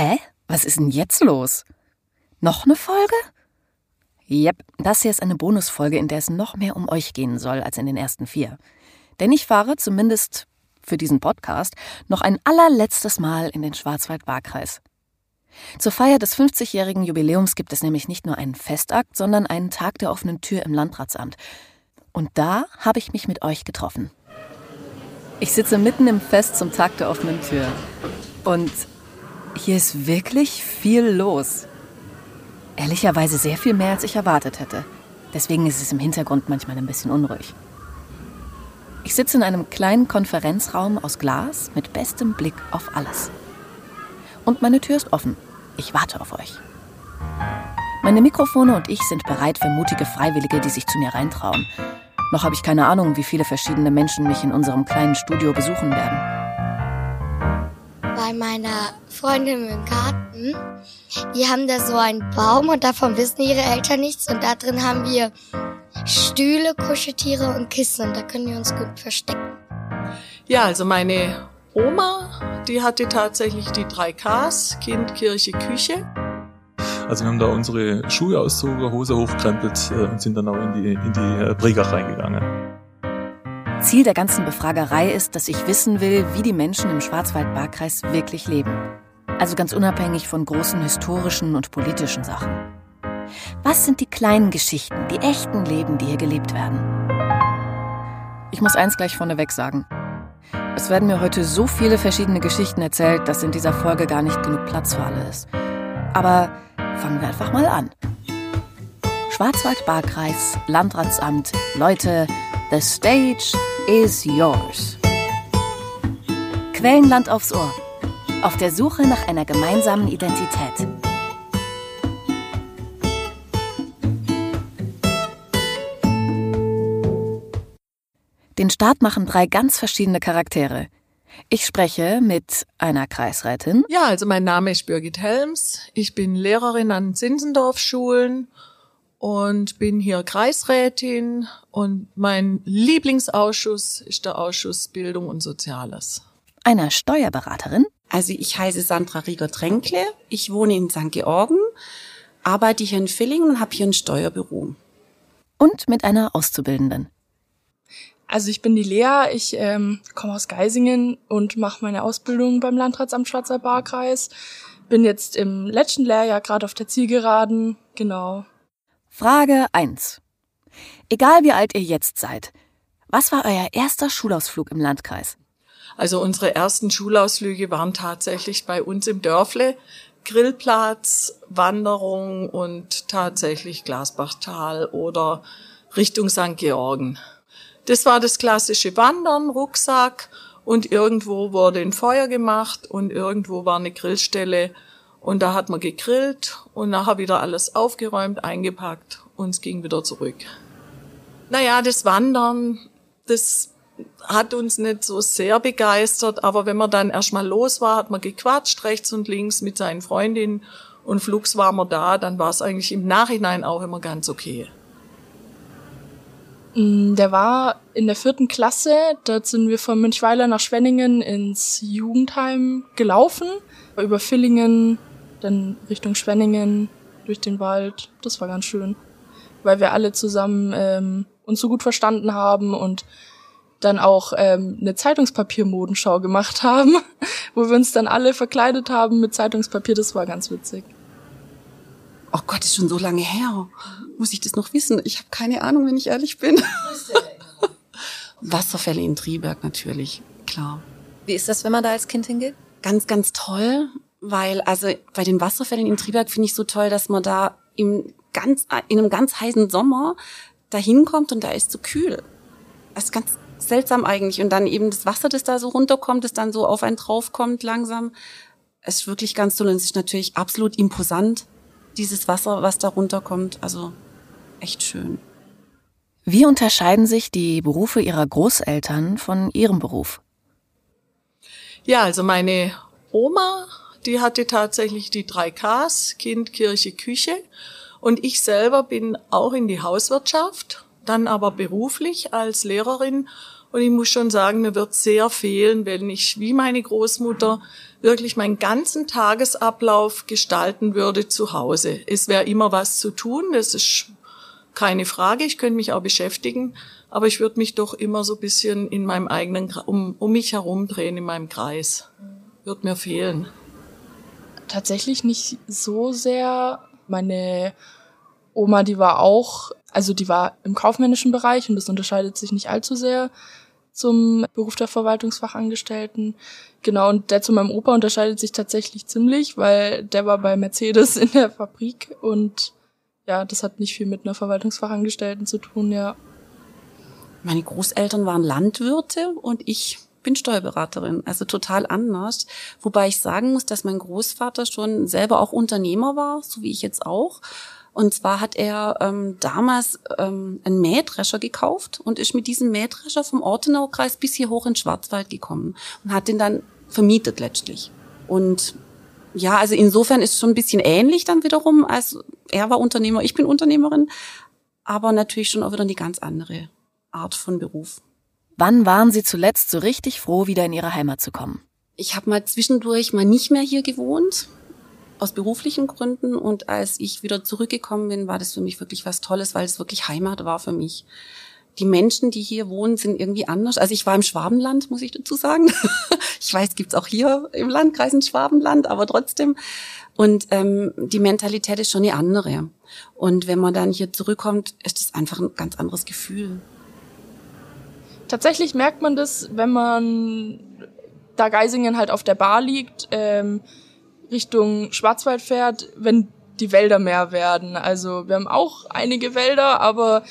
Hä? Was ist denn jetzt los? Noch eine Folge? Yep, das hier ist eine Bonusfolge, in der es noch mehr um euch gehen soll als in den ersten vier. Denn ich fahre, zumindest für diesen Podcast, noch ein allerletztes Mal in den Schwarzwald-Barkreis. Zur Feier des 50-jährigen Jubiläums gibt es nämlich nicht nur einen Festakt, sondern einen Tag der offenen Tür im Landratsamt. Und da habe ich mich mit euch getroffen. Ich sitze mitten im Fest zum Tag der offenen Tür. Und hier ist wirklich viel los. Ehrlicherweise sehr viel mehr, als ich erwartet hätte. Deswegen ist es im Hintergrund manchmal ein bisschen unruhig. Ich sitze in einem kleinen Konferenzraum aus Glas mit bestem Blick auf alles. Und meine Tür ist offen. Ich warte auf euch. Meine Mikrofone und ich sind bereit für mutige Freiwillige, die sich zu mir reintrauen. Noch habe ich keine Ahnung, wie viele verschiedene Menschen mich in unserem kleinen Studio besuchen werden. Bei meiner Freundin im Garten, die haben da so einen Baum und davon wissen ihre Eltern nichts und da drin haben wir Stühle, Kuscheltiere und Kissen und da können wir uns gut verstecken. Ja, also meine Oma, die hatte tatsächlich die drei Ks, Kind, Kirche, Küche. Also wir haben da unsere Schuhe auszogen, Hose hochkrempelt äh, und sind dann auch in die, in die äh, Prägach reingegangen. Ziel der ganzen Befragerei ist, dass ich wissen will, wie die Menschen im Schwarzwald-Barkreis wirklich leben. Also ganz unabhängig von großen historischen und politischen Sachen. Was sind die kleinen Geschichten, die echten Leben, die hier gelebt werden? Ich muss eins gleich vorneweg sagen. Es werden mir heute so viele verschiedene Geschichten erzählt, dass in dieser Folge gar nicht genug Platz für alle ist. Aber fangen wir einfach mal an. Schwarzwald-Barkreis, Landratsamt, Leute, the stage is yours. Quellenland aufs Ohr. Auf der Suche nach einer gemeinsamen Identität. Den Start machen drei ganz verschiedene Charaktere. Ich spreche mit einer Kreisrätin. Ja, also mein Name ist Birgit Helms. Ich bin Lehrerin an Zinsendorf-Schulen und bin hier Kreisrätin und mein Lieblingsausschuss ist der Ausschuss Bildung und Soziales. Einer Steuerberaterin. Also ich heiße Sandra Rieger-Tränkle. Ich wohne in St. Georgen, arbeite hier in Villingen und habe hier ein Steuerbüro. Und mit einer Auszubildenden. Also ich bin die Lea, ich ähm, komme aus Geisingen und mache meine Ausbildung beim Landratsamt Schwarzer Barkreis. Bin jetzt im letzten Lehrjahr gerade auf der Zielgeraden, genau. Frage 1. Egal wie alt ihr jetzt seid, was war euer erster Schulausflug im Landkreis? Also unsere ersten Schulausflüge waren tatsächlich bei uns im Dörfle. Grillplatz, Wanderung und tatsächlich Glasbachtal oder Richtung St. Georgen. Das war das klassische Wandern, Rucksack und irgendwo wurde ein Feuer gemacht und irgendwo war eine Grillstelle und da hat man gegrillt und nachher wieder alles aufgeräumt, eingepackt und es ging wieder zurück. Naja, das Wandern, das hat uns nicht so sehr begeistert, aber wenn man dann erstmal los war, hat man gequatscht rechts und links mit seinen Freundinnen und flugs war man da, dann war es eigentlich im Nachhinein auch immer ganz okay. Mm, der war in der vierten Klasse. Dort sind wir von Münchweiler nach Schwenningen ins Jugendheim gelaufen. Über Villingen, dann Richtung Schwenningen, durch den Wald. Das war ganz schön. Weil wir alle zusammen ähm, uns so gut verstanden haben und dann auch ähm, eine Zeitungspapiermodenschau gemacht haben, wo wir uns dann alle verkleidet haben mit Zeitungspapier. Das war ganz witzig. Oh Gott, ist schon so lange her. Muss ich das noch wissen? Ich habe keine Ahnung, wenn ich ehrlich bin. Wasserfälle in Triberg natürlich, klar. Wie ist das, wenn man da als Kind hingeht? Ganz, ganz toll, weil also bei den Wasserfällen in Triberg finde ich so toll, dass man da im ganz, in einem ganz heißen Sommer da hinkommt und da ist so kühl. Das ist ganz seltsam eigentlich. Und dann eben das Wasser, das da so runterkommt, das dann so auf einen draufkommt langsam. Es ist wirklich ganz toll und es ist natürlich absolut imposant dieses Wasser, was da runterkommt. Also echt schön. Wie unterscheiden sich die Berufe Ihrer Großeltern von Ihrem Beruf? Ja, also meine Oma, die hatte tatsächlich die drei Ks, Kind, Kirche, Küche. Und ich selber bin auch in die Hauswirtschaft, dann aber beruflich als Lehrerin. Und ich muss schon sagen, mir wird sehr fehlen, wenn ich wie meine Großmutter wirklich meinen ganzen Tagesablauf gestalten würde zu Hause. Es wäre immer was zu tun, das ist keine Frage, ich könnte mich auch beschäftigen, aber ich würde mich doch immer so ein bisschen in meinem eigenen, um, um mich herum drehen, in meinem Kreis. Wird mir fehlen. Tatsächlich nicht so sehr. Meine Oma, die war auch, also die war im kaufmännischen Bereich und das unterscheidet sich nicht allzu sehr zum Beruf der Verwaltungsfachangestellten. Genau, und der zu meinem Opa unterscheidet sich tatsächlich ziemlich, weil der war bei Mercedes in der Fabrik und ja, das hat nicht viel mit einer Verwaltungsfachangestellten zu tun, ja. Meine Großeltern waren Landwirte und ich bin Steuerberaterin, also total anders. Wobei ich sagen muss, dass mein Großvater schon selber auch Unternehmer war, so wie ich jetzt auch. Und zwar hat er ähm, damals ähm, einen Mähdrescher gekauft und ist mit diesem Mähdrescher vom Ortenaukreis bis hier hoch in Schwarzwald gekommen und hat den dann vermietet letztlich. Und ja, also insofern ist es schon ein bisschen ähnlich dann wiederum, als er war Unternehmer, ich bin Unternehmerin, aber natürlich schon auch wieder eine ganz andere Art von Beruf. Wann waren Sie zuletzt so richtig froh, wieder in Ihre Heimat zu kommen? Ich habe mal zwischendurch mal nicht mehr hier gewohnt, aus beruflichen Gründen. Und als ich wieder zurückgekommen bin, war das für mich wirklich was Tolles, weil es wirklich Heimat war für mich. Die Menschen, die hier wohnen, sind irgendwie anders. Also ich war im Schwabenland, muss ich dazu sagen. ich weiß, gibt's auch hier im Landkreis ein Schwabenland, aber trotzdem. Und ähm, die Mentalität ist schon eine andere. Und wenn man dann hier zurückkommt, ist es einfach ein ganz anderes Gefühl. Tatsächlich merkt man das, wenn man da Geisingen halt auf der Bar liegt, ähm, Richtung Schwarzwald fährt, wenn die Wälder mehr werden. Also wir haben auch einige Wälder, aber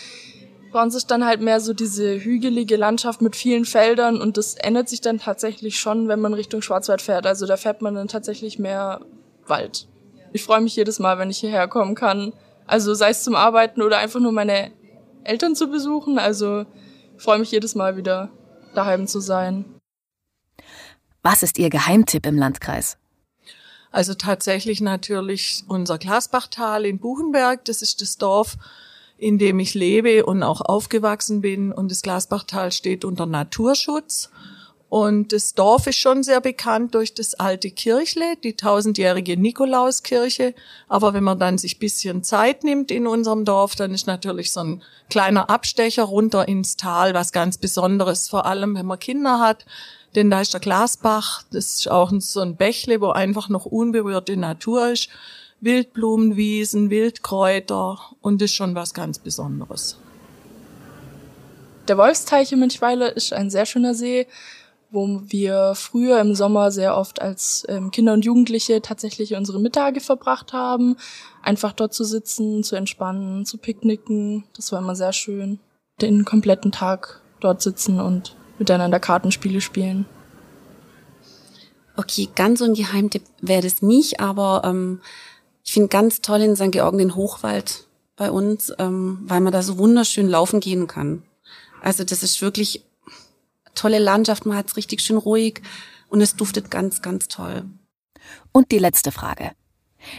bei uns ist dann halt mehr so diese hügelige Landschaft mit vielen Feldern und das ändert sich dann tatsächlich schon, wenn man Richtung Schwarzwald fährt. Also da fährt man dann tatsächlich mehr Wald. Ich freue mich jedes Mal, wenn ich hierher kommen kann. Also sei es zum Arbeiten oder einfach nur meine Eltern zu besuchen. Also freue mich jedes Mal wieder daheim zu sein. Was ist Ihr Geheimtipp im Landkreis? Also tatsächlich natürlich unser Glasbachtal in Buchenberg. Das ist das Dorf, in dem ich lebe und auch aufgewachsen bin. Und das Glasbachtal steht unter Naturschutz. Und das Dorf ist schon sehr bekannt durch das alte Kirchle, die tausendjährige Nikolauskirche. Aber wenn man dann sich bisschen Zeit nimmt in unserem Dorf, dann ist natürlich so ein kleiner Abstecher runter ins Tal was ganz Besonderes, vor allem wenn man Kinder hat. Denn da ist der Glasbach, das ist auch so ein Bächle, wo einfach noch unberührte Natur ist. Wildblumenwiesen, Wildkräuter und ist schon was ganz Besonderes. Der Wolfsteich in Münchweiler ist ein sehr schöner See wo wir früher im Sommer sehr oft als ähm, Kinder und Jugendliche tatsächlich unsere Mittage verbracht haben. Einfach dort zu sitzen, zu entspannen, zu picknicken. Das war immer sehr schön. Den kompletten Tag dort sitzen und miteinander Kartenspiele spielen. Okay, ganz so ein Geheimtipp wäre das nicht, aber ähm, ich finde ganz toll in St. Georgen den Hochwald bei uns, ähm, weil man da so wunderschön laufen gehen kann. Also das ist wirklich tolle Landschaft, man hat es richtig schön ruhig und es duftet ganz, ganz toll. Und die letzte Frage.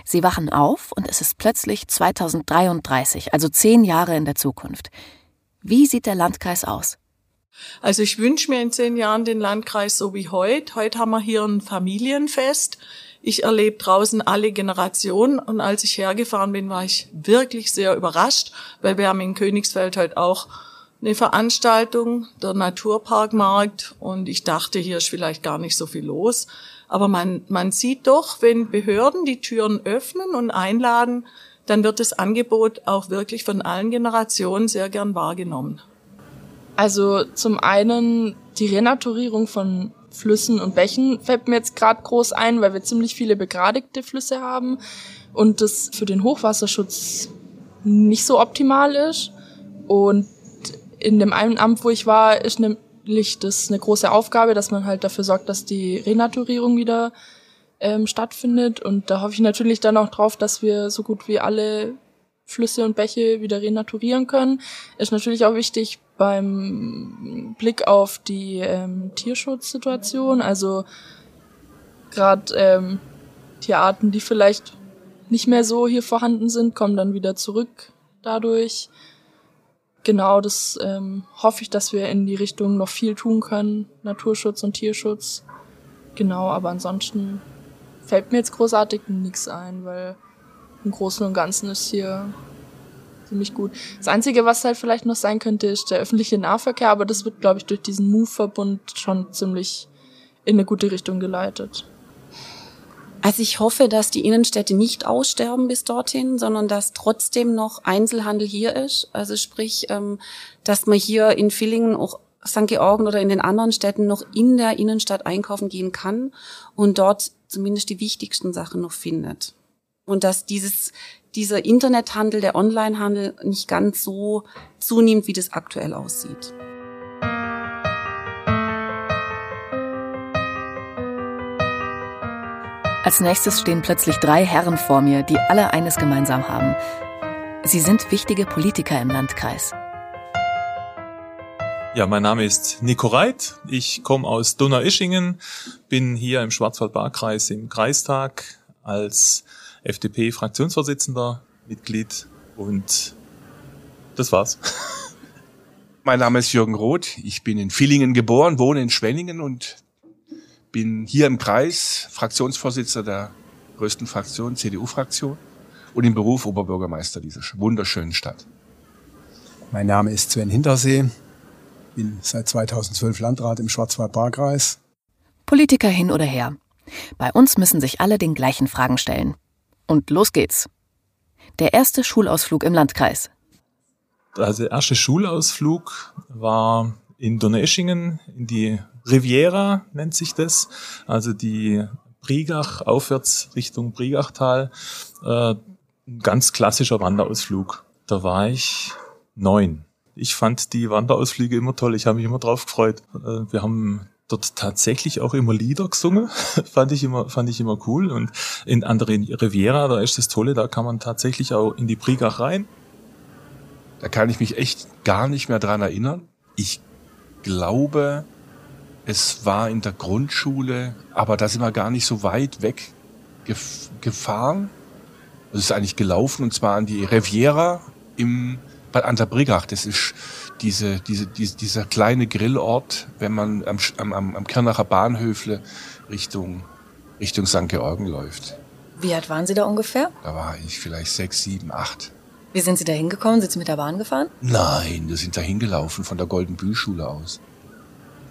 Sie wachen auf und es ist plötzlich 2033, also zehn Jahre in der Zukunft. Wie sieht der Landkreis aus? Also ich wünsche mir in zehn Jahren den Landkreis so wie heute. Heute haben wir hier ein Familienfest. Ich erlebe draußen alle Generationen und als ich hergefahren bin, war ich wirklich sehr überrascht, weil wir haben in Königsfeld heute auch eine Veranstaltung, der Naturparkmarkt, und ich dachte, hier ist vielleicht gar nicht so viel los. Aber man, man sieht doch, wenn Behörden die Türen öffnen und einladen, dann wird das Angebot auch wirklich von allen Generationen sehr gern wahrgenommen. Also zum einen die Renaturierung von Flüssen und Bächen fällt mir jetzt gerade groß ein, weil wir ziemlich viele begradigte Flüsse haben und das für den Hochwasserschutz nicht so optimal ist. Und in dem einen Amt, wo ich war, ist nämlich das eine große Aufgabe, dass man halt dafür sorgt, dass die Renaturierung wieder ähm, stattfindet. Und da hoffe ich natürlich dann auch drauf, dass wir so gut wie alle Flüsse und Bäche wieder renaturieren können. Ist natürlich auch wichtig beim Blick auf die ähm, Tierschutzsituation. Also gerade ähm, Tierarten, die vielleicht nicht mehr so hier vorhanden sind, kommen dann wieder zurück dadurch genau, das ähm, hoffe ich, dass wir in die Richtung noch viel tun können, Naturschutz und Tierschutz. Genau, aber ansonsten fällt mir jetzt großartig nichts ein, weil im Großen und Ganzen ist hier ziemlich gut. Das Einzige, was halt vielleicht noch sein könnte, ist der öffentliche Nahverkehr, aber das wird, glaube ich, durch diesen Move-Verbund schon ziemlich in eine gute Richtung geleitet. Also ich hoffe, dass die Innenstädte nicht aussterben bis dorthin, sondern dass trotzdem noch Einzelhandel hier ist. Also sprich, ähm, dass man hier in Villingen auch St. Georgen oder in den anderen Städten noch in der Innenstadt einkaufen gehen kann und dort zumindest die wichtigsten Sachen noch findet. Und dass dieses, dieser Internethandel, der Onlinehandel nicht ganz so zunimmt, wie das aktuell aussieht. Als nächstes stehen plötzlich drei Herren vor mir, die alle eines gemeinsam haben. Sie sind wichtige Politiker im Landkreis. Ja, mein Name ist Nico Reit. Ich komme aus Donaueschingen, bin hier im Schwarzwald-Baar-Kreis im Kreistag als FDP-Fraktionsvorsitzender, Mitglied und das war's. Mein Name ist Jürgen Roth. Ich bin in Villingen geboren, wohne in Schwenningen und bin hier im Kreis Fraktionsvorsitzender der größten Fraktion, CDU-Fraktion und im Beruf Oberbürgermeister dieser wunderschönen Stadt. Mein Name ist Sven Hintersee, bin seit 2012 Landrat im Schwarzwald-Baar-Kreis. Politiker hin oder her. Bei uns müssen sich alle den gleichen Fragen stellen. Und los geht's. Der erste Schulausflug im Landkreis. Also der erste Schulausflug war in Donaueschingen in die Riviera nennt sich das, also die Brigach aufwärts Richtung Brigachtal, äh, ein ganz klassischer Wanderausflug. Da war ich neun. Ich fand die Wanderausflüge immer toll, ich habe mich immer drauf gefreut. Äh, wir haben dort tatsächlich auch immer Lieder gesungen, fand ich immer, fand ich immer cool. Und in anderen Riviera, da ist das Tolle, da kann man tatsächlich auch in die Brigach rein. Da kann ich mich echt gar nicht mehr dran erinnern. Ich glaube, es war in der Grundschule, aber da sind wir gar nicht so weit weg gef gefahren. Es ist eigentlich gelaufen und zwar an die Riviera im, an der Brigach. Das ist diese, diese, diese, dieser kleine Grillort, wenn man am, am, am Kirnacher Bahnhöfle Richtung, Richtung St. Georgen läuft. Wie alt waren Sie da ungefähr? Da war ich vielleicht sechs, sieben, acht. Wie sind Sie da hingekommen? Sind Sie mit der Bahn gefahren? Nein, wir sind da hingelaufen von der Goldenbühlschule aus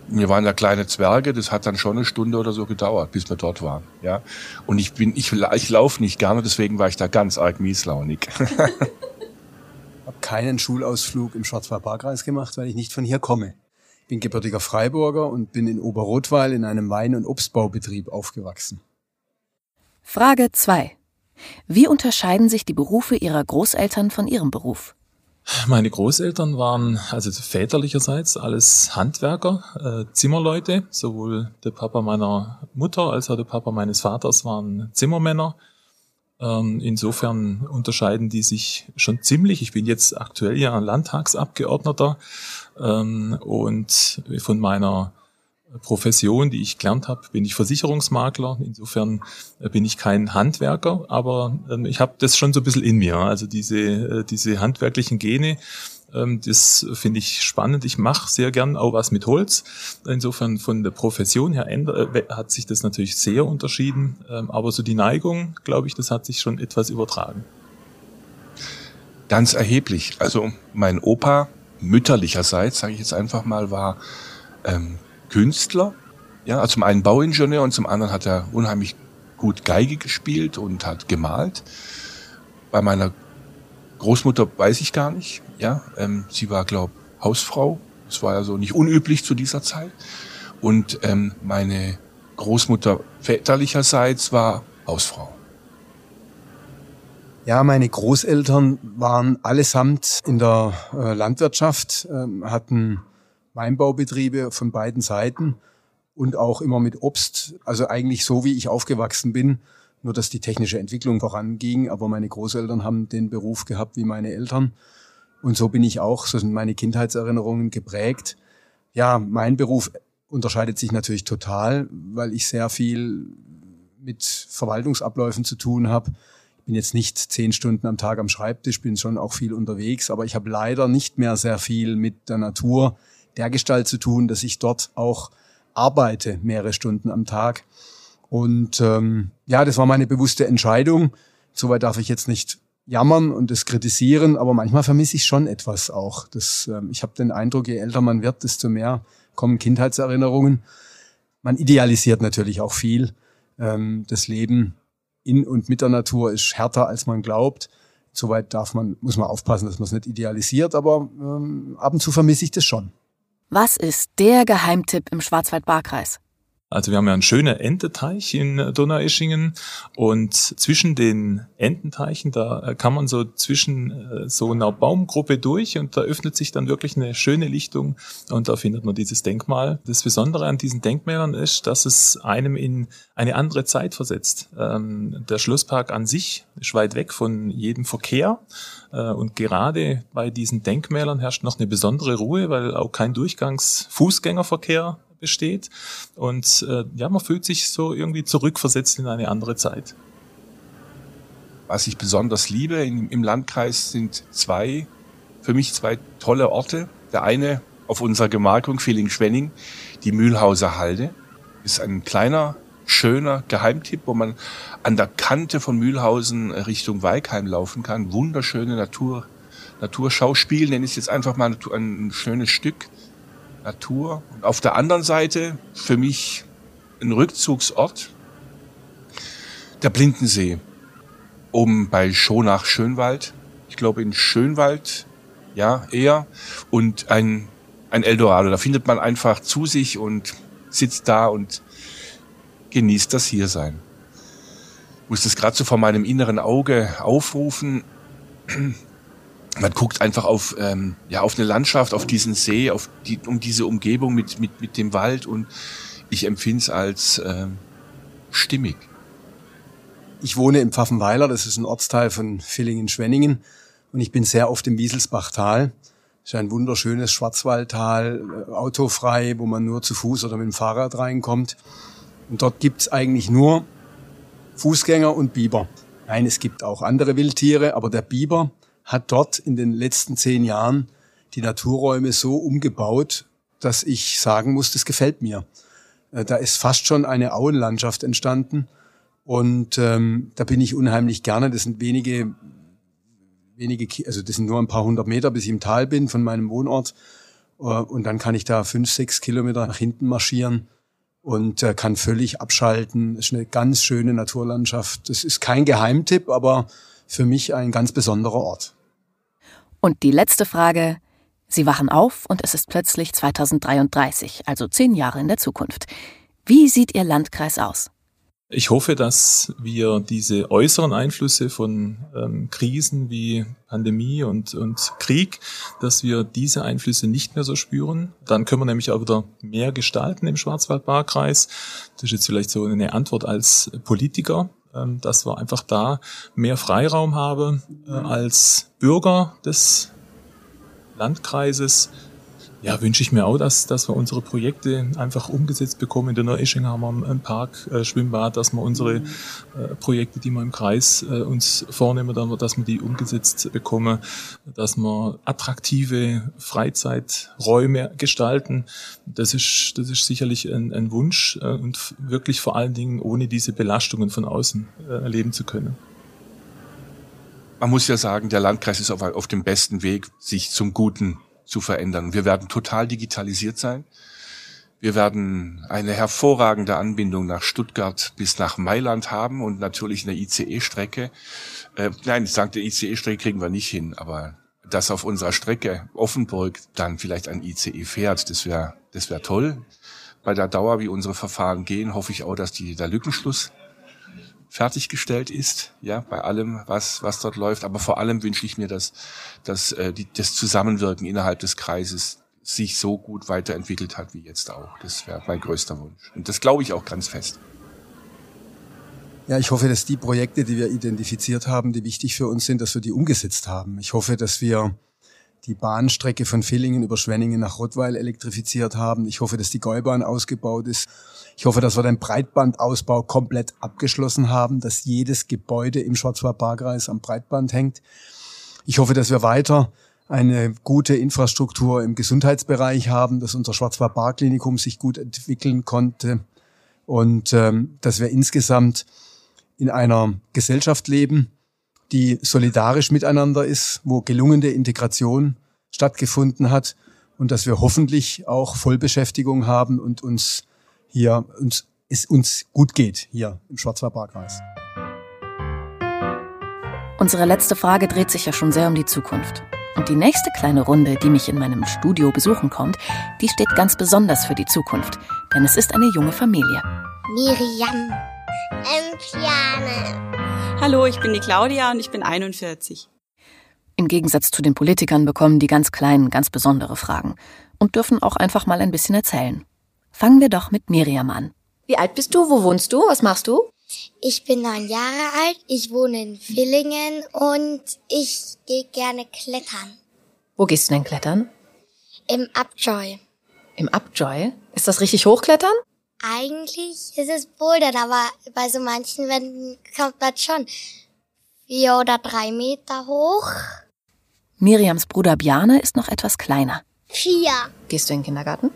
wir waren ja kleine Zwerge, das hat dann schon eine Stunde oder so gedauert, bis wir dort waren. Ja, und ich bin, ich, ich laufe nicht gerne, deswegen war ich da ganz arg mieslaunig. habe keinen Schulausflug im Schwarzwald-Baar-Kreis gemacht, weil ich nicht von hier komme. Ich bin gebürtiger Freiburger und bin in Oberrotweil in einem Wein- und Obstbaubetrieb aufgewachsen. Frage 2. Wie unterscheiden sich die Berufe Ihrer Großeltern von Ihrem Beruf? Meine Großeltern waren, also väterlicherseits, alles Handwerker, äh, Zimmerleute. Sowohl der Papa meiner Mutter als auch der Papa meines Vaters waren Zimmermänner. Ähm, insofern unterscheiden die sich schon ziemlich. Ich bin jetzt aktuell ja Landtagsabgeordneter ähm, und von meiner Profession, die ich gelernt habe, bin ich Versicherungsmakler. Insofern äh, bin ich kein Handwerker, aber ähm, ich habe das schon so ein bisschen in mir. Also diese, äh, diese handwerklichen Gene, ähm, das finde ich spannend. Ich mache sehr gern auch was mit Holz. Insofern von der Profession her äh, hat sich das natürlich sehr unterschieden. Ähm, aber so die Neigung, glaube ich, das hat sich schon etwas übertragen. Ganz erheblich. Also mein Opa mütterlicherseits, sage ich jetzt einfach mal, war Künstler. Ja, also zum einen Bauingenieur und zum anderen hat er unheimlich gut Geige gespielt und hat gemalt. Bei meiner Großmutter weiß ich gar nicht. Ja, ähm, sie war, glaube Hausfrau. Das war ja so nicht unüblich zu dieser Zeit. Und ähm, meine Großmutter väterlicherseits war Hausfrau. Ja, meine Großeltern waren allesamt in der äh, Landwirtschaft, äh, hatten Weinbaubetriebe von beiden Seiten und auch immer mit Obst. Also eigentlich so, wie ich aufgewachsen bin. Nur, dass die technische Entwicklung voranging. Aber meine Großeltern haben den Beruf gehabt wie meine Eltern. Und so bin ich auch, so sind meine Kindheitserinnerungen geprägt. Ja, mein Beruf unterscheidet sich natürlich total, weil ich sehr viel mit Verwaltungsabläufen zu tun habe. Ich bin jetzt nicht zehn Stunden am Tag am Schreibtisch, bin schon auch viel unterwegs, aber ich habe leider nicht mehr sehr viel mit der Natur, der Gestalt zu tun, dass ich dort auch arbeite mehrere Stunden am Tag. Und ähm, ja, das war meine bewusste Entscheidung. Soweit darf ich jetzt nicht jammern und das kritisieren, aber manchmal vermisse ich schon etwas auch. Das, ähm, ich habe den Eindruck, je älter man wird, desto mehr kommen Kindheitserinnerungen. Man idealisiert natürlich auch viel. Ähm, das Leben in und mit der Natur ist härter, als man glaubt. Soweit darf man, muss man aufpassen, dass man es nicht idealisiert, aber ähm, ab und zu vermisse ich das schon. Was ist der Geheimtipp im Schwarzwald-Baar-Kreis? Also wir haben ja einen schönen Enteteich in Donaueschingen und zwischen den Ententeichen, da kann man so zwischen äh, so einer Baumgruppe durch und da öffnet sich dann wirklich eine schöne Lichtung und da findet man dieses Denkmal. Das Besondere an diesen Denkmälern ist, dass es einem in eine andere Zeit versetzt. Ähm, der Schlosspark an sich ist weit weg von jedem Verkehr äh, und gerade bei diesen Denkmälern herrscht noch eine besondere Ruhe, weil auch kein Durchgangs-Fußgängerverkehr besteht. Und äh, ja, man fühlt sich so irgendwie zurückversetzt in eine andere Zeit. Was ich besonders liebe im, im Landkreis sind zwei, für mich zwei tolle Orte. Der eine auf unserer Gemarkung Villingen-Schwenning, die Mühlhauser Halde, ist ein kleiner, schöner Geheimtipp, wo man an der Kante von Mühlhausen Richtung Weikheim laufen kann. Wunderschöne Natur, Naturschauspiel, nenne ich es jetzt einfach mal ein schönes Stück. Natur. Und auf der anderen Seite für mich ein Rückzugsort, der Blindensee, oben bei Schonach Schönwald. Ich glaube in Schönwald, ja, eher. Und ein, ein Eldorado. Da findet man einfach zu sich und sitzt da und genießt das Hiersein. Ich muss das gerade so vor meinem inneren Auge aufrufen man guckt einfach auf, ähm, ja, auf eine Landschaft, auf diesen See, auf die, um diese Umgebung mit, mit, mit dem Wald und ich empfinde es als ähm, stimmig. Ich wohne im Pfaffenweiler, das ist ein Ortsteil von Villingen-Schwenningen und ich bin sehr oft im Wieselsbachtal. Das ist ein wunderschönes Schwarzwaldtal, äh, autofrei, wo man nur zu Fuß oder mit dem Fahrrad reinkommt. Und dort gibt's eigentlich nur Fußgänger und Biber. Nein, es gibt auch andere Wildtiere, aber der Biber hat dort in den letzten zehn Jahren die Naturräume so umgebaut, dass ich sagen muss, das gefällt mir. Äh, da ist fast schon eine Auenlandschaft entstanden und ähm, da bin ich unheimlich gerne. Das sind wenige, wenige, also das sind nur ein paar hundert Meter, bis ich im Tal bin von meinem Wohnort. Äh, und dann kann ich da fünf, sechs Kilometer nach hinten marschieren und äh, kann völlig abschalten. Das ist eine ganz schöne Naturlandschaft. Das ist kein Geheimtipp, aber für mich ein ganz besonderer Ort. Und die letzte Frage. Sie wachen auf und es ist plötzlich 2033, also zehn Jahre in der Zukunft. Wie sieht Ihr Landkreis aus? Ich hoffe, dass wir diese äußeren Einflüsse von ähm, Krisen wie Pandemie und, und Krieg, dass wir diese Einflüsse nicht mehr so spüren. Dann können wir nämlich auch wieder mehr gestalten im Schwarzwald-Baar-Kreis. Das ist jetzt vielleicht so eine Antwort als Politiker. Ähm, dass wir einfach da mehr Freiraum haben äh, als Bürger des Landkreises. Ja, wünsche ich mir auch, dass, dass wir unsere Projekte einfach umgesetzt bekommen. In der Neuesching haben wir ein Park, äh, Schwimmbad, dass wir unsere äh, Projekte, die wir im Kreis äh, uns vornehmen, dass wir die umgesetzt bekommen, dass wir attraktive Freizeiträume gestalten. Das ist, das ist sicherlich ein, ein Wunsch äh, und wirklich vor allen Dingen ohne diese Belastungen von außen äh, erleben zu können. Man muss ja sagen, der Landkreis ist auf, auf dem besten Weg, sich zum Guten zu verändern. Wir werden total digitalisiert sein. Wir werden eine hervorragende Anbindung nach Stuttgart bis nach Mailand haben und natürlich eine ICE-Strecke. Äh, nein, ich sage, die ICE-Strecke kriegen wir nicht hin, aber dass auf unserer Strecke Offenburg dann vielleicht ein ICE fährt, das wäre das wäre toll. Bei der Dauer, wie unsere Verfahren gehen, hoffe ich auch, dass die, der Lückenschluss fertiggestellt ist, ja, bei allem, was, was dort läuft. Aber vor allem wünsche ich mir, dass, dass äh, die, das Zusammenwirken innerhalb des Kreises sich so gut weiterentwickelt hat wie jetzt auch. Das wäre mein größter Wunsch. Und das glaube ich auch ganz fest. Ja, ich hoffe, dass die Projekte, die wir identifiziert haben, die wichtig für uns sind, dass wir die umgesetzt haben. Ich hoffe, dass wir die Bahnstrecke von Villingen über Schwenningen nach Rottweil elektrifiziert haben. Ich hoffe, dass die Gäubahn ausgebaut ist. Ich hoffe, dass wir den Breitbandausbau komplett abgeschlossen haben, dass jedes Gebäude im Schwarzwald-Baar-Kreis am Breitband hängt. Ich hoffe, dass wir weiter eine gute Infrastruktur im Gesundheitsbereich haben, dass unser Schwarzwald-Bar-Klinikum sich gut entwickeln konnte und ähm, dass wir insgesamt in einer Gesellschaft leben, die solidarisch miteinander ist, wo gelungene Integration stattgefunden hat und dass wir hoffentlich auch Vollbeschäftigung haben und uns hier uns es uns gut geht hier im Schwarzwald-Barkreis. Unsere letzte Frage dreht sich ja schon sehr um die Zukunft. Und die nächste kleine Runde, die mich in meinem Studio besuchen kommt, die steht ganz besonders für die Zukunft, denn es ist eine junge Familie. Miriam. Empiane. Hallo, ich bin die Claudia und ich bin 41. Im Gegensatz zu den Politikern bekommen die ganz Kleinen ganz besondere Fragen und dürfen auch einfach mal ein bisschen erzählen. Fangen wir doch mit Miriam an. Wie alt bist du? Wo wohnst du? Was machst du? Ich bin neun Jahre alt, ich wohne in Villingen und ich gehe gerne klettern. Wo gehst du denn klettern? Im Upjoy. Im Upjoy? Ist das richtig hochklettern? Eigentlich ist es Bouldern, aber bei so manchen Wänden kommt man schon vier oder drei Meter hoch. Miriams Bruder Bjarne ist noch etwas kleiner. Vier. Gehst du in den Kindergarten?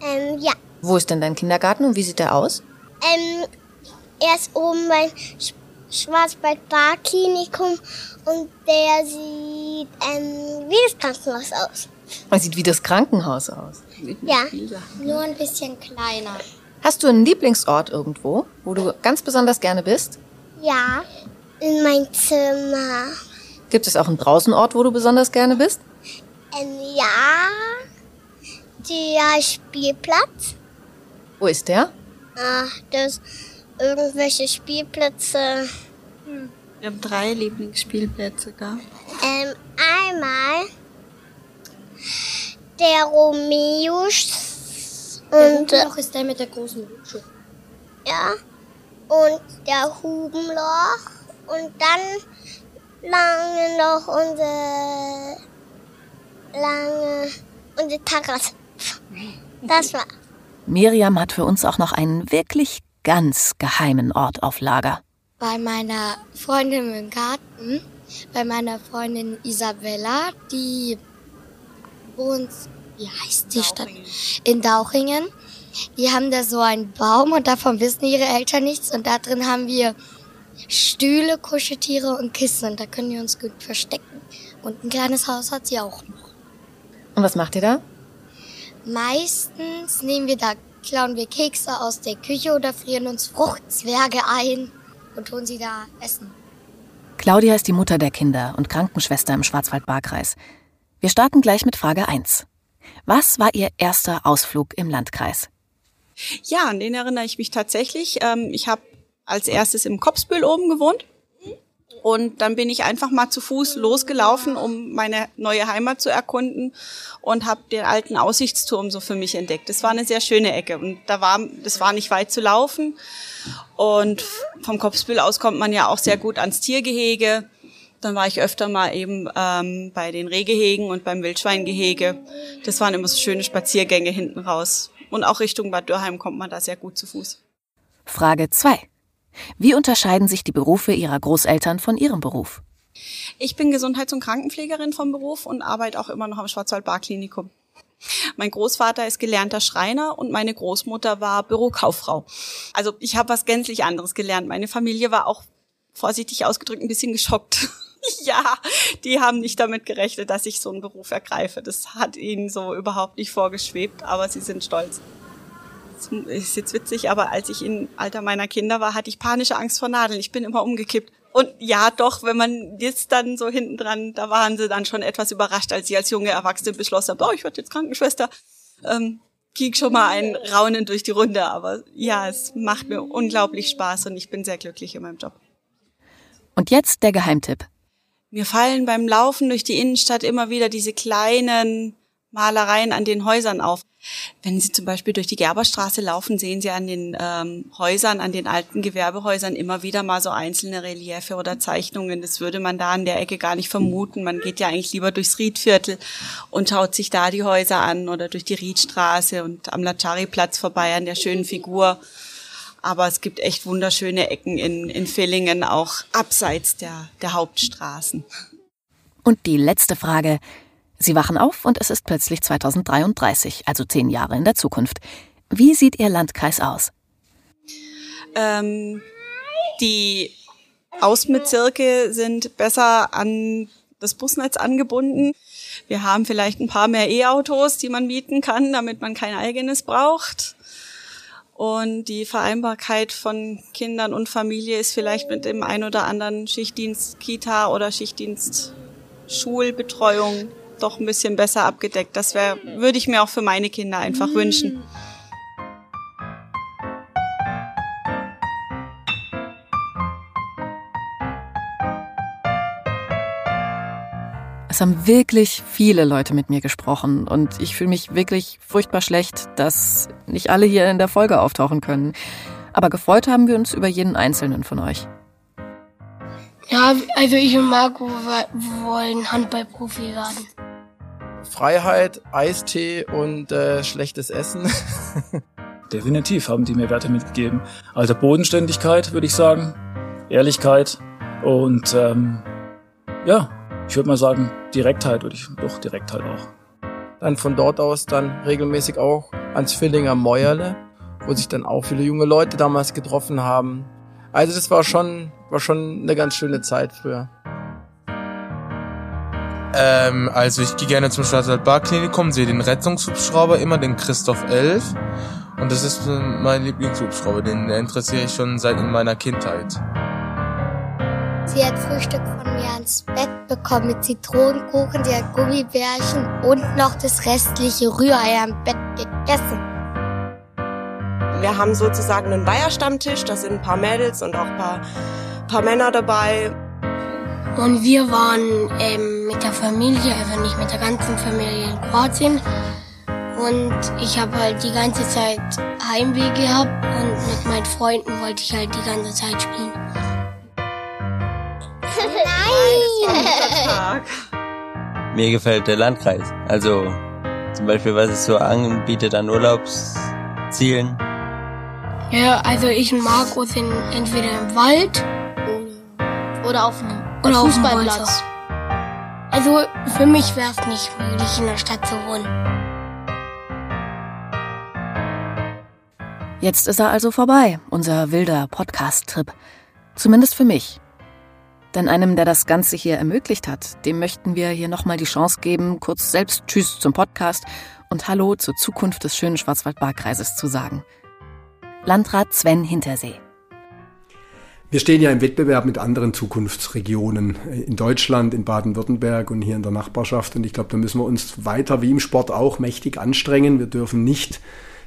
Ähm, ja. Wo ist denn dein Kindergarten und wie sieht der aus? Ähm, er ist oben beim Sch Schwarzwald-Bar-Klinikum und der sieht ähm, wie das Krankenhaus aus. Er sieht wie das Krankenhaus aus. Ja, nur ein bisschen kleiner. Hast du einen Lieblingsort irgendwo, wo du ganz besonders gerne bist? Ja, in mein Zimmer. Gibt es auch einen Draußenort, wo du besonders gerne bist? Ähm, ja, der Spielplatz. Wo ist der? Ah, das irgendwelche Spielplätze. Wir haben drei Lieblingsspielplätze, gell? Ähm, einmal der Romeus und Noch ist der mit der großen Rutsche. ja und der Hubenloch und dann lange noch unsere lange unsere Terrasse. Das war. Miriam hat für uns auch noch einen wirklich ganz geheimen Ort auf Lager. Bei meiner Freundin im Garten, bei meiner Freundin Isabella, die wohnt, wie heißt die Stadt? In Dauchingen. Die haben da so einen Baum und davon wissen ihre Eltern nichts und da drin haben wir Stühle, Kuscheltiere und Kissen und da können wir uns gut verstecken. Und ein kleines Haus hat sie auch noch. Und was macht ihr da? Meistens nehmen wir da, klauen wir Kekse aus der Küche oder frieren uns Fruchtzwerge ein und tun sie da essen. Claudia ist die Mutter der Kinder und Krankenschwester im Schwarzwald-Barkreis. Wir starten gleich mit Frage 1. Was war Ihr erster Ausflug im Landkreis? Ja, an den erinnere ich mich tatsächlich. Ähm, ich habe als erstes im Kopsbühl oben gewohnt. Und dann bin ich einfach mal zu Fuß losgelaufen, um meine neue Heimat zu erkunden und habe den alten Aussichtsturm so für mich entdeckt. Das war eine sehr schöne Ecke und da war, das war nicht weit zu laufen. Und vom Kopsbühl aus kommt man ja auch sehr gut ans Tiergehege. Dann war ich öfter mal eben ähm, bei den Rehgehegen und beim Wildschweingehege. Das waren immer so schöne Spaziergänge hinten raus. Und auch Richtung Bad Dürheim kommt man da sehr gut zu Fuß. Frage 2. Wie unterscheiden sich die Berufe Ihrer Großeltern von Ihrem Beruf? Ich bin Gesundheits- und Krankenpflegerin vom Beruf und arbeite auch immer noch am Schwarzwald-Bar-Klinikum. Mein Großvater ist gelernter Schreiner und meine Großmutter war Bürokauffrau. Also ich habe was gänzlich anderes gelernt. Meine Familie war auch vorsichtig ausgedrückt ein bisschen geschockt. ja, die haben nicht damit gerechnet, dass ich so einen Beruf ergreife. Das hat ihnen so überhaupt nicht vorgeschwebt, aber sie sind stolz. Das ist jetzt witzig, aber als ich im Alter meiner Kinder war, hatte ich panische Angst vor Nadeln. Ich bin immer umgekippt. Und ja, doch, wenn man jetzt dann so hinten dran, da waren sie dann schon etwas überrascht, als sie als junge Erwachsene beschlossen haben, oh, ich werde jetzt Krankenschwester. Ähm, ging schon mal ein Raunen durch die Runde, aber ja, es macht mir unglaublich Spaß und ich bin sehr glücklich in meinem Job. Und jetzt der Geheimtipp. Mir fallen beim Laufen durch die Innenstadt immer wieder diese kleinen Malereien an den Häusern auf. Wenn Sie zum Beispiel durch die Gerberstraße laufen, sehen Sie an den ähm, Häusern, an den alten Gewerbehäusern immer wieder mal so einzelne Reliefe oder Zeichnungen. Das würde man da an der Ecke gar nicht vermuten. Man geht ja eigentlich lieber durchs Riedviertel und schaut sich da die Häuser an oder durch die Riedstraße und am Lachari-Platz vorbei an der schönen Figur. Aber es gibt echt wunderschöne Ecken in, in Villingen, auch abseits der, der Hauptstraßen. Und die letzte Frage. Sie wachen auf und es ist plötzlich 2033, also zehn Jahre in der Zukunft. Wie sieht Ihr Landkreis aus? Ähm, die Außenbezirke sind besser an das Busnetz angebunden. Wir haben vielleicht ein paar mehr E-Autos, die man mieten kann, damit man kein eigenes braucht. Und die Vereinbarkeit von Kindern und Familie ist vielleicht mit dem ein oder anderen Schichtdienst Kita oder Schichtdienst Schulbetreuung doch ein bisschen besser abgedeckt. Das wäre, würde ich mir auch für meine Kinder einfach wünschen. Es haben wirklich viele Leute mit mir gesprochen und ich fühle mich wirklich furchtbar schlecht, dass nicht alle hier in der Folge auftauchen können. Aber gefreut haben wir uns über jeden einzelnen von euch. Ja, also ich und Marco wollen Handballprofi werden. Freiheit, Eistee und äh, schlechtes Essen. Definitiv haben die mir Werte mitgegeben. Also Bodenständigkeit, würde ich sagen, Ehrlichkeit und ähm, ja, ich würde mal sagen, Direktheit würde ich, doch Direktheit auch. Dann von dort aus dann regelmäßig auch ans Villinger Mäuerle, wo sich dann auch viele junge Leute damals getroffen haben. Also das war schon, war schon eine ganz schöne Zeit früher. Ähm, also ich gehe gerne zum Schwarzwald-Bar-Klinikum, sehe den Rettungshubschrauber immer, den Christoph 11. Und das ist mein Lieblingshubschrauber, den interessiere ich schon seit in meiner Kindheit. Sie hat Frühstück von mir ans Bett bekommen mit Zitronenkuchen, sie hat Gummibärchen und noch das restliche Rührei am Bett gegessen. Wir haben sozusagen einen Weiherstammtisch, da sind ein paar Mädels und auch ein paar, paar Männer dabei. Und wir waren ähm, mit der Familie, also nicht mit der ganzen Familie in Kroatien. Und ich habe halt die ganze Zeit Heimweh gehabt und mit meinen Freunden wollte ich halt die ganze Zeit spielen. Nein! Mir gefällt der Landkreis. Also zum Beispiel, was es so anbietet an Urlaubszielen. Ja, also ich und Marco sind entweder im Wald oder auf dem oder auf dem Fußballplatz. Also für mich wäre es nicht möglich, in der Stadt zu wohnen. Jetzt ist er also vorbei, unser wilder Podcast-Trip. Zumindest für mich. Denn einem, der das Ganze hier ermöglicht hat, dem möchten wir hier nochmal die Chance geben, kurz selbst Tschüss zum Podcast und Hallo zur Zukunft des schönen Schwarzwald-Baar-Kreises zu sagen. Landrat Sven Hintersee. Wir stehen ja im Wettbewerb mit anderen Zukunftsregionen in Deutschland, in Baden-Württemberg und hier in der Nachbarschaft. Und ich glaube, da müssen wir uns weiter wie im Sport auch mächtig anstrengen. Wir dürfen nicht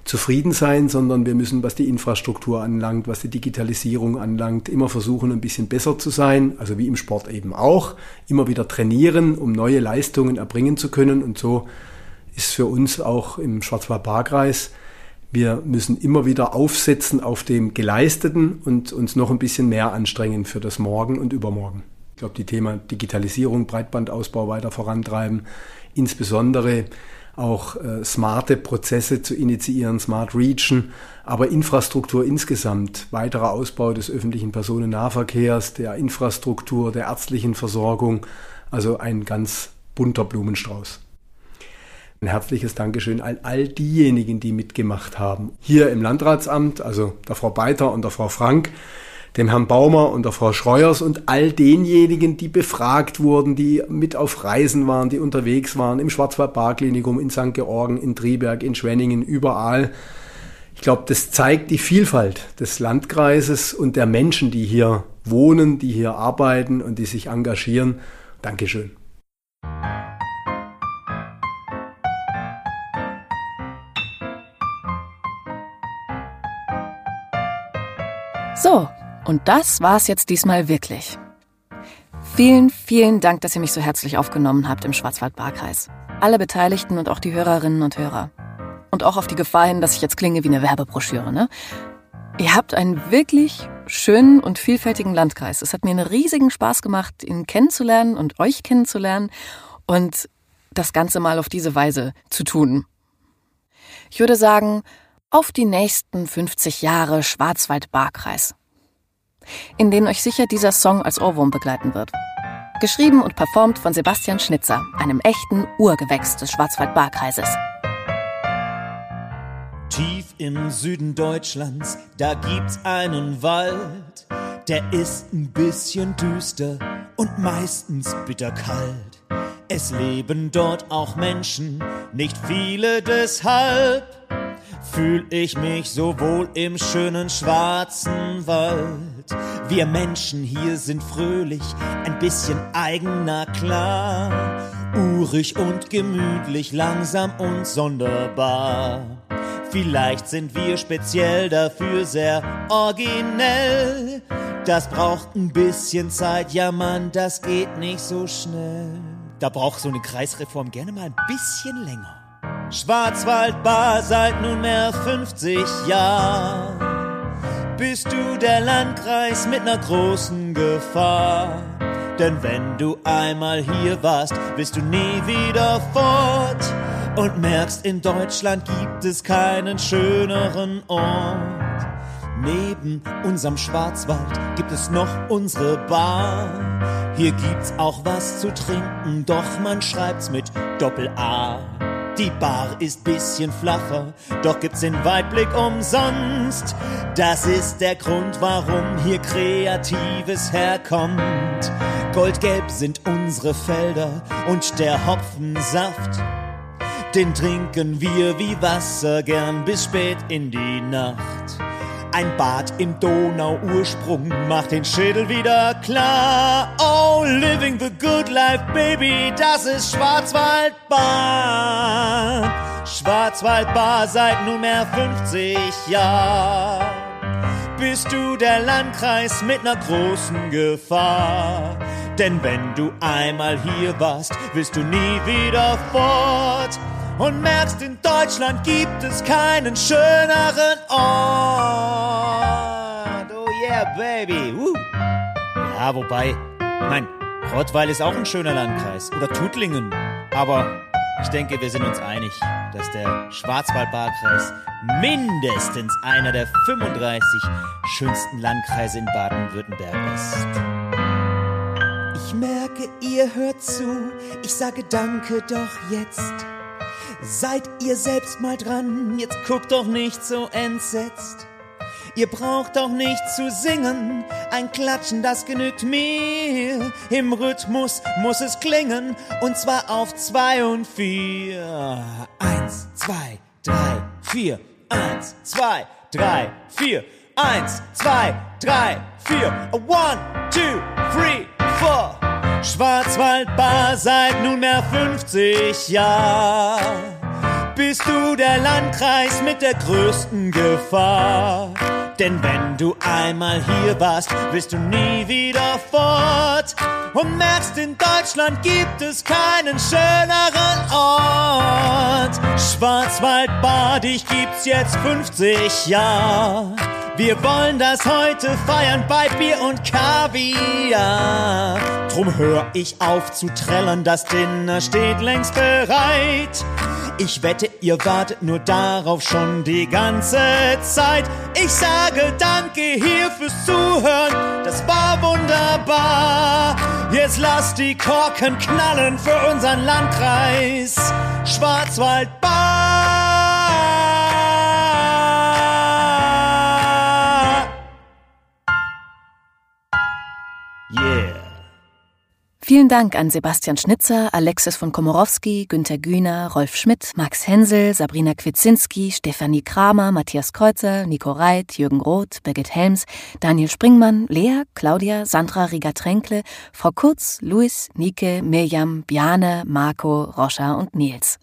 zufrieden sein, sondern wir müssen, was die Infrastruktur anlangt, was die Digitalisierung anlangt, immer versuchen, ein bisschen besser zu sein, also wie im Sport eben auch, immer wieder trainieren, um neue Leistungen erbringen zu können. Und so ist für uns auch im Schwarzwald-Baar-Kreis wir müssen immer wieder aufsetzen auf dem Geleisteten und uns noch ein bisschen mehr anstrengen für das Morgen und Übermorgen. Ich glaube, die Thema Digitalisierung, Breitbandausbau weiter vorantreiben, insbesondere auch äh, smarte Prozesse zu initiieren, Smart Region, aber Infrastruktur insgesamt, weiterer Ausbau des öffentlichen Personennahverkehrs, der Infrastruktur, der ärztlichen Versorgung, also ein ganz bunter Blumenstrauß. Ein herzliches Dankeschön an all diejenigen, die mitgemacht haben. Hier im Landratsamt, also der Frau Beiter und der Frau Frank, dem Herrn Baumer und der Frau Schreuers und all denjenigen, die befragt wurden, die mit auf Reisen waren, die unterwegs waren, im Schwarzwald-Bar-Klinikum, in St. Georgen, in Triberg, in Schwenningen, überall. Ich glaube, das zeigt die Vielfalt des Landkreises und der Menschen, die hier wohnen, die hier arbeiten und die sich engagieren. Dankeschön. So, und das war's jetzt diesmal wirklich. Vielen, vielen Dank, dass ihr mich so herzlich aufgenommen habt im Schwarzwald-Baar-Kreis. Alle Beteiligten und auch die Hörerinnen und Hörer. Und auch auf die Gefahr hin, dass ich jetzt klinge wie eine Werbebroschüre, ne? Ihr habt einen wirklich schönen und vielfältigen Landkreis. Es hat mir einen riesigen Spaß gemacht, ihn kennenzulernen und euch kennenzulernen und das Ganze mal auf diese Weise zu tun. Ich würde sagen, auf die nächsten 50 Jahre Schwarzwald-Baar-Kreis, in denen euch sicher dieser Song als Ohrwurm begleiten wird. Geschrieben und performt von Sebastian Schnitzer, einem echten Urgewächs des Schwarzwald-Baar-Kreises. Tief im Süden Deutschlands, da gibt's einen Wald, der ist ein bisschen düster und meistens bitterkalt. Es leben dort auch Menschen, nicht viele deshalb fühl ich mich so wohl im schönen schwarzen Wald. Wir Menschen hier sind fröhlich, ein bisschen eigener klar, urig und gemütlich, langsam und sonderbar. Vielleicht sind wir speziell dafür sehr originell. Das braucht ein bisschen Zeit, ja Mann, das geht nicht so schnell. Da braucht so eine Kreisreform gerne mal ein bisschen länger. Schwarzwaldbar seit nunmehr 50 Jahren. Bist du der Landkreis mit ner großen Gefahr? Denn wenn du einmal hier warst, bist du nie wieder fort und merkst, in Deutschland gibt es keinen schöneren Ort. Neben unserem Schwarzwald gibt es noch unsere Bar. Hier gibt's auch was zu trinken, doch man schreibt's mit Doppel A. Die Bar ist bisschen flacher, doch gibt's den Weitblick umsonst. Das ist der Grund, warum hier Kreatives herkommt. Goldgelb sind unsere Felder und der Hopfensaft. Den trinken wir wie Wasser gern bis spät in die Nacht. Ein Bad im Donauursprung macht den Schädel wieder klar. Oh, living the good life, baby, das ist Schwarzwaldbahn. Schwarzwaldbar seit nunmehr 50 Jahren. Bist du der Landkreis mit ner großen Gefahr? Denn wenn du einmal hier warst, willst du nie wieder fort und merkst, in Deutschland gibt es keinen schöneren Ort. Oh yeah, baby. Woo. Ja, wobei, mein Rottweil ist auch ein schöner Landkreis. Oder Tuttlingen. Aber ich denke, wir sind uns einig, dass der Schwarzwald-Baar-Kreis mindestens einer der 35 schönsten Landkreise in Baden-Württemberg ist. Ich merke, ihr hört zu. Ich sage danke doch jetzt. Seid ihr selbst mal dran, jetzt guckt doch nicht so entsetzt. Ihr braucht doch nicht zu singen, ein Klatschen, das genügt mir. Im Rhythmus muss es klingen, und zwar auf zwei und vier. Eins, zwei, drei, vier. Eins, zwei, drei, vier. Eins, zwei, drei, vier. One, two, three, four. Schwarzwaldbar seit nunmehr 50 Jahren. Bist du der Landkreis mit der größten Gefahr? Denn wenn du einmal hier warst, bist du nie wieder fort. Und merkst, in Deutschland gibt es keinen schöneren Ort. Schwarzwaldbad, dich gibt's jetzt 50 Jahre. Wir wollen das heute feiern bei Bier und Kaviar. Drum hör ich auf zu trällern, das Dinner steht längst bereit. Ich wette, ihr wartet nur darauf schon die ganze Zeit. Ich sage danke hier fürs Zuhören, das war wunderbar. Jetzt lasst die Korken knallen für unseren Landkreis Schwarzwaldbahn. Yeah. Vielen Dank an Sebastian Schnitzer, Alexis von Komorowski, Günter Güner, Rolf Schmidt, Max Hensel, Sabrina Kwitzinski, Stefanie Kramer, Matthias Kreuzer, Nico Reit, Jürgen Roth, Birgit Helms, Daniel Springmann, Lea, Claudia, Sandra Rieger-Tränkle, Frau Kurz, Luis, Nike, Mirjam, Bjane, Marco, Roscha und Nils.